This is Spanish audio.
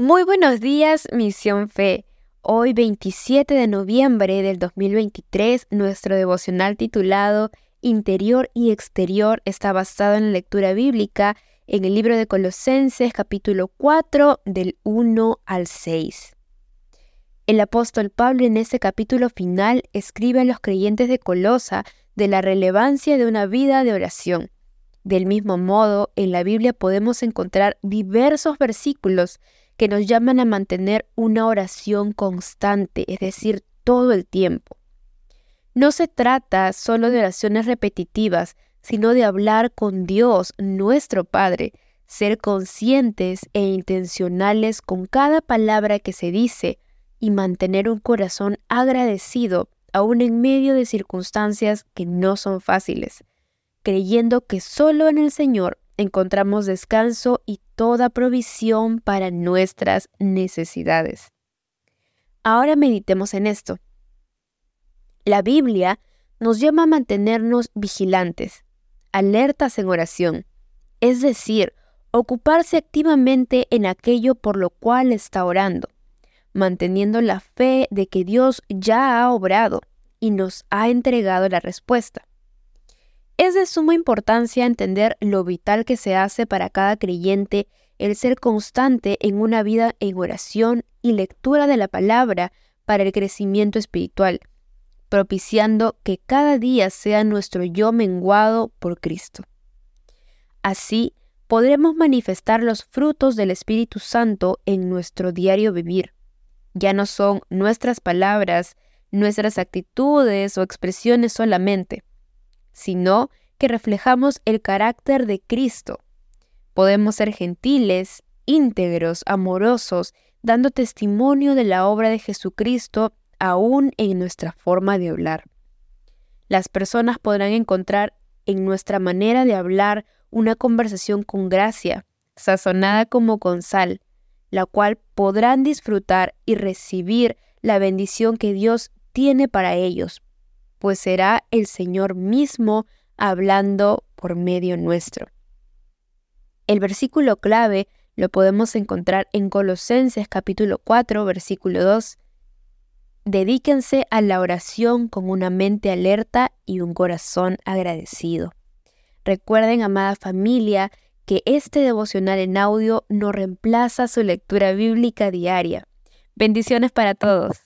Muy buenos días, Misión Fe. Hoy 27 de noviembre del 2023, nuestro devocional titulado Interior y Exterior está basado en la lectura bíblica en el libro de Colosenses capítulo 4 del 1 al 6. El apóstol Pablo en este capítulo final escribe a los creyentes de Colosa de la relevancia de una vida de oración. Del mismo modo, en la Biblia podemos encontrar diversos versículos que nos llaman a mantener una oración constante, es decir, todo el tiempo. No se trata solo de oraciones repetitivas, sino de hablar con Dios, nuestro Padre, ser conscientes e intencionales con cada palabra que se dice y mantener un corazón agradecido aún en medio de circunstancias que no son fáciles, creyendo que solo en el Señor encontramos descanso y toda provisión para nuestras necesidades. Ahora meditemos en esto. La Biblia nos llama a mantenernos vigilantes, alertas en oración, es decir, ocuparse activamente en aquello por lo cual está orando, manteniendo la fe de que Dios ya ha obrado y nos ha entregado la respuesta. Es de suma importancia entender lo vital que se hace para cada creyente el ser constante en una vida en oración y lectura de la palabra para el crecimiento espiritual, propiciando que cada día sea nuestro yo menguado por Cristo. Así podremos manifestar los frutos del Espíritu Santo en nuestro diario vivir. Ya no son nuestras palabras, nuestras actitudes o expresiones solamente, sino que reflejamos el carácter de Cristo. Podemos ser gentiles, íntegros, amorosos, dando testimonio de la obra de Jesucristo aún en nuestra forma de hablar. Las personas podrán encontrar en nuestra manera de hablar una conversación con gracia, sazonada como con sal, la cual podrán disfrutar y recibir la bendición que Dios tiene para ellos, pues será el Señor mismo hablando por medio nuestro. El versículo clave lo podemos encontrar en Colosenses capítulo 4, versículo 2. Dedíquense a la oración con una mente alerta y un corazón agradecido. Recuerden, amada familia, que este devocional en audio no reemplaza su lectura bíblica diaria. Bendiciones para todos.